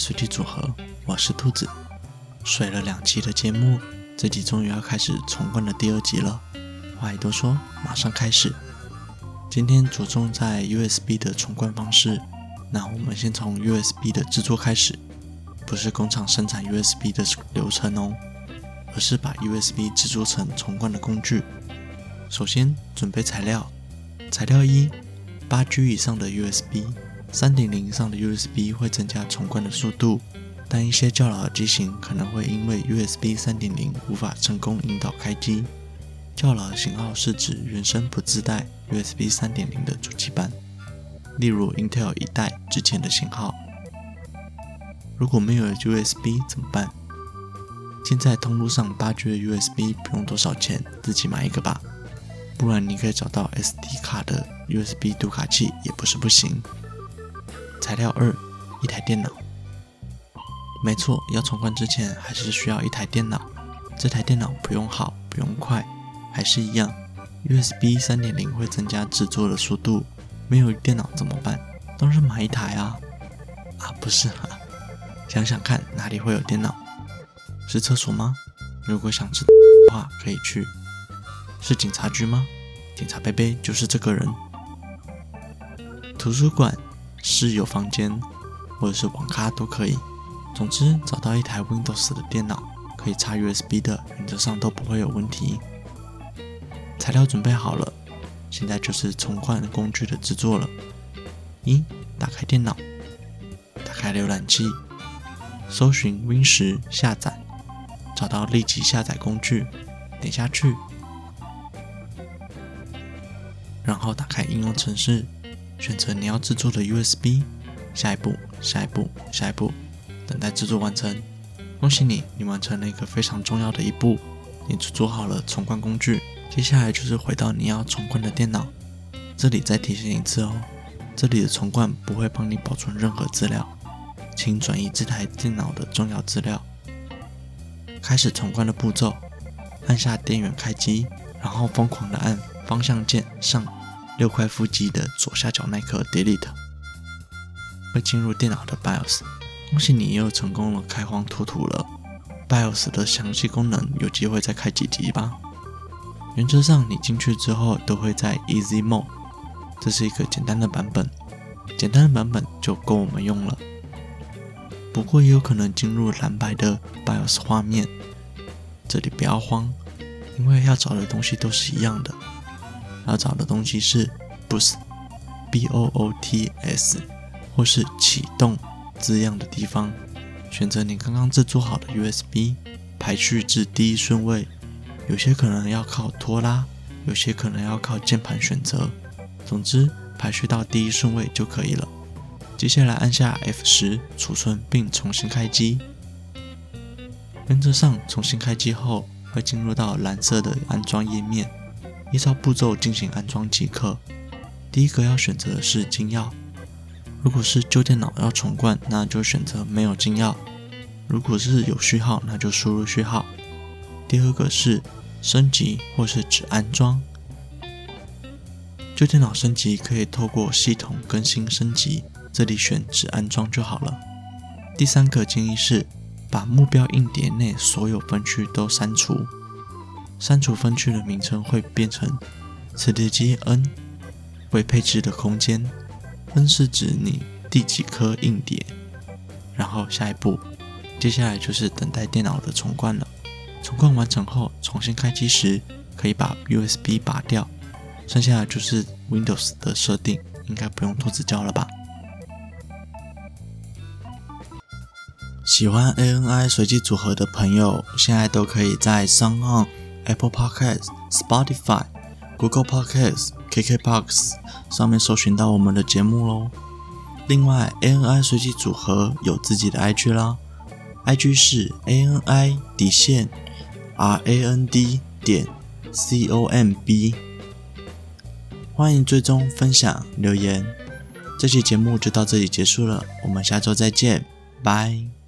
随机组合，我是兔子。水了两期的节目，这集终于要开始重灌的第二集了。话已多说，马上开始。今天着重在 USB 的重灌方式。那我们先从 USB 的制作开始，不是工厂生产 USB 的流程哦，而是把 USB 制作成重灌的工具。首先准备材料，材料一，八 G 以上的 USB。三点零上的 USB 会增加重灌的速度，但一些较老的机型可能会因为 USB 三点零无法成功引导开机。较老的型号是指原生不自带 USB 三点零的主机板，例如 Intel 一代之前的型号。如果没有 USB 怎么办？现在通路上八 G 的 USB 不用多少钱，自己买一个吧。不然你可以找到 SD 卡的 USB 读卡器，也不是不行。材料二，一台电脑。没错，要闯关之前还是需要一台电脑。这台电脑不用好，不用快，还是一样。USB 三点零会增加制作的速度。没有电脑怎么办？当然买一台啊！啊，不是啊。想想看，哪里会有电脑？是厕所吗？如果想知道的话，可以去。是警察局吗？警察贝贝就是这个人。图书馆。室友房间，或者是网咖都可以。总之，找到一台 Windows 的电脑，可以插 USB 的，原则上都不会有问题。材料准备好了，现在就是重灌工具的制作了。一，打开电脑，打开浏览器，搜寻 Win10 下载，找到立即下载工具，点下去，然后打开应用程式。选择你要制作的 USB，下一步，下一步，下一步，等待制作完成。恭喜你，你完成了一个非常重要的一步，你制作好了重灌工具。接下来就是回到你要重灌的电脑。这里再提醒一次哦，这里的重灌不会帮你保存任何资料，请转移这台电脑的重要资料。开始重灌的步骤，按下电源开机，然后疯狂的按方向键上。六块腹肌的左下角那颗 Delete 会进入电脑的 BIOS，恭喜你又成功了开荒脱土了。BIOS 的详细功能有机会再开几集吧。原则上你进去之后都会在 Easy Mode，这是一个简单的版本，简单的版本就够我们用了。不过也有可能进入蓝白的 BIOS 画面，这里不要慌，因为要找的东西都是一样的。要找的东西是 boots，b o o t s，或是启动字样的地方，选择你刚刚制作好的 USB，排序至第一顺位。有些可能要靠拖拉，有些可能要靠键盘选择。总之，排序到第一顺位就可以了。接下来按下 F10 储存并重新开机。原则上，重新开机后会进入到蓝色的安装页面。依照步骤进行安装即可。第一个要选择的是金钥。如果是旧电脑要重灌，那就选择没有金钥；如果是有序号，那就输入序号。第二个是升级或是只安装。旧电脑升级可以透过系统更新升级，这里选只安装就好了。第三个建议是把目标硬碟内所有分区都删除。删除分区的名称会变成磁碟机 N 未配置的空间，N 是指你第几颗硬碟。然后下一步，接下来就是等待电脑的重灌了。重灌完成后，重新开机时可以把 USB 拔掉，剩下的就是 Windows 的设定，应该不用兔子教了吧？喜欢 ANI 随机组合的朋友，现在都可以在 SoundOn Apple Podcast、Spotify、Google Podcast、KKBox 上面搜寻到我们的节目喽。另外，ANI 随机组合有自己的 IG 啦，IG 是 ANI 底线 RAND 点 COMB，欢迎追踪、分享、留言。这期节目就到这里结束了，我们下周再见，拜。